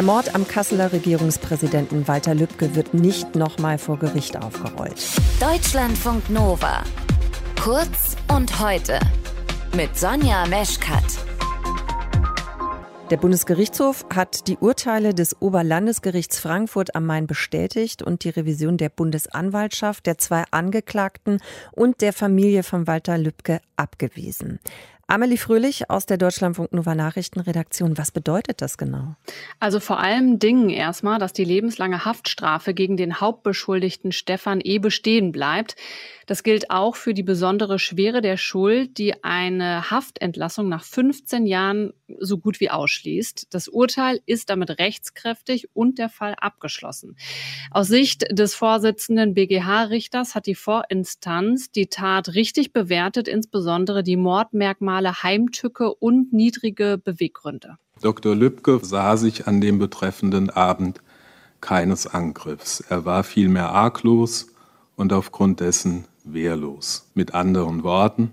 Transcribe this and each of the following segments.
Der Mord am Kasseler Regierungspräsidenten Walter Lübcke wird nicht nochmal vor Gericht aufgerollt. Deutschlandfunk Nova. Kurz und heute. Mit Sonja Meschkat. Der Bundesgerichtshof hat die Urteile des Oberlandesgerichts Frankfurt am Main bestätigt und die Revision der Bundesanwaltschaft, der zwei Angeklagten und der Familie von Walter Lübcke abgewiesen. Amelie Fröhlich aus der Deutschlandfunk Nova Nachrichtenredaktion. Was bedeutet das genau? Also vor allem Dingen erstmal, dass die lebenslange Haftstrafe gegen den Hauptbeschuldigten Stefan E. bestehen bleibt. Das gilt auch für die besondere Schwere der Schuld, die eine Haftentlassung nach 15 Jahren so gut wie ausschließt. Das Urteil ist damit rechtskräftig und der Fall abgeschlossen. Aus Sicht des Vorsitzenden BGH-Richters hat die Vorinstanz die Tat richtig bewertet, insbesondere die Mordmerkmale Heimtücke und niedrige Beweggründe. Dr. Lübcke sah sich an dem betreffenden Abend keines Angriffs. Er war vielmehr arglos und aufgrund dessen wehrlos. Mit anderen Worten,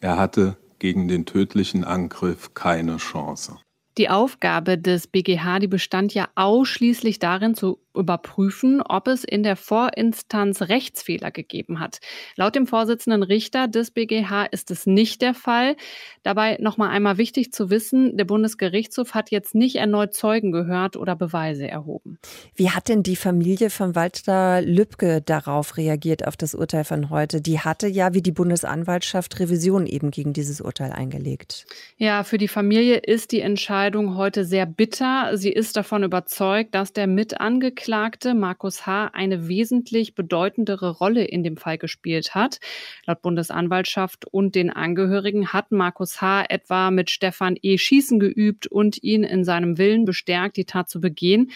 er hatte gegen den tödlichen Angriff keine Chance. Die Aufgabe des BGH, die bestand ja ausschließlich darin zu überprüfen, ob es in der Vorinstanz Rechtsfehler gegeben hat. Laut dem Vorsitzenden Richter des BGH ist es nicht der Fall. Dabei nochmal einmal wichtig zu wissen, der Bundesgerichtshof hat jetzt nicht erneut Zeugen gehört oder Beweise erhoben. Wie hat denn die Familie von Walter Lübcke darauf reagiert, auf das Urteil von heute? Die hatte ja wie die Bundesanwaltschaft Revision eben gegen dieses Urteil eingelegt. Ja, für die Familie ist die Entscheidung heute sehr bitter. Sie ist davon überzeugt, dass der Mitangeklagte Angeklagte Markus H. eine wesentlich bedeutendere Rolle in dem Fall gespielt hat. Laut Bundesanwaltschaft und den Angehörigen hat Markus H. etwa mit Stefan E. Schießen geübt und ihn in seinem Willen bestärkt, die Tat zu begehen.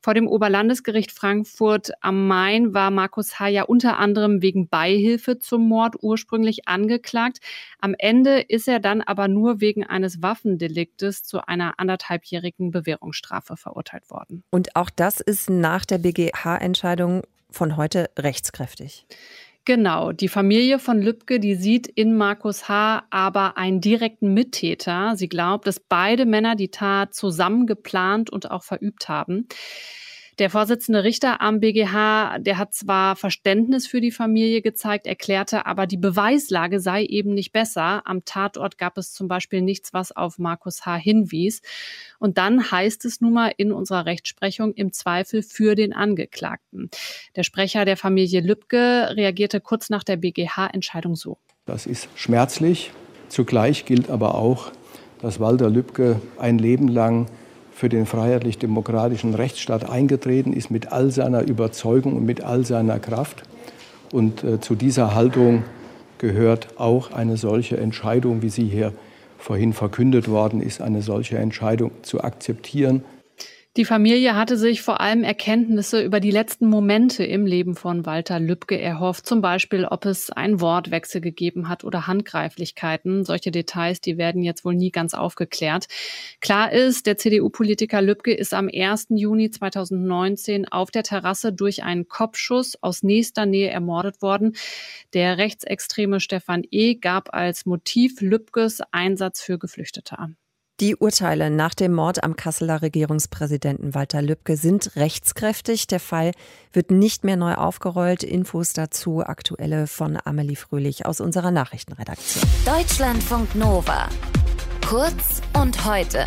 Vor dem Oberlandesgericht Frankfurt am Main war Markus H. ja unter anderem wegen Beihilfe zum Mord ursprünglich angeklagt. Am Ende ist er dann aber nur wegen eines Waffendeliktes zu einer anderthalbjährigen Bewährungsstrafe verurteilt worden. Und auch das ist nach der BGH-Entscheidung von heute rechtskräftig. Genau, die Familie von Lübcke, die sieht in Markus H. aber einen direkten Mittäter. Sie glaubt, dass beide Männer die Tat zusammen geplant und auch verübt haben. Der Vorsitzende Richter am BGH, der hat zwar Verständnis für die Familie gezeigt, erklärte aber, die Beweislage sei eben nicht besser. Am Tatort gab es zum Beispiel nichts, was auf Markus H. hinwies. Und dann heißt es nun mal in unserer Rechtsprechung im Zweifel für den Angeklagten. Der Sprecher der Familie Lübcke reagierte kurz nach der BGH-Entscheidung so. Das ist schmerzlich. Zugleich gilt aber auch, dass Walter Lübcke ein Leben lang für den freiheitlich-demokratischen Rechtsstaat eingetreten ist mit all seiner Überzeugung und mit all seiner Kraft. Und äh, zu dieser Haltung gehört auch eine solche Entscheidung, wie sie hier vorhin verkündet worden ist, eine solche Entscheidung zu akzeptieren die Familie hatte sich vor allem Erkenntnisse über die letzten Momente im Leben von Walter Lübcke erhofft. Zum Beispiel, ob es einen Wortwechsel gegeben hat oder Handgreiflichkeiten. Solche Details, die werden jetzt wohl nie ganz aufgeklärt. Klar ist, der CDU-Politiker Lübcke ist am 1. Juni 2019 auf der Terrasse durch einen Kopfschuss aus nächster Nähe ermordet worden. Der rechtsextreme Stefan E. gab als Motiv Lübkes Einsatz für Geflüchtete an. Die Urteile nach dem Mord am Kasseler Regierungspräsidenten Walter Lübcke sind rechtskräftig. Der Fall wird nicht mehr neu aufgerollt. Infos dazu aktuelle von Amelie Fröhlich aus unserer Nachrichtenredaktion. Deutschlandfunk Nova. Kurz und heute.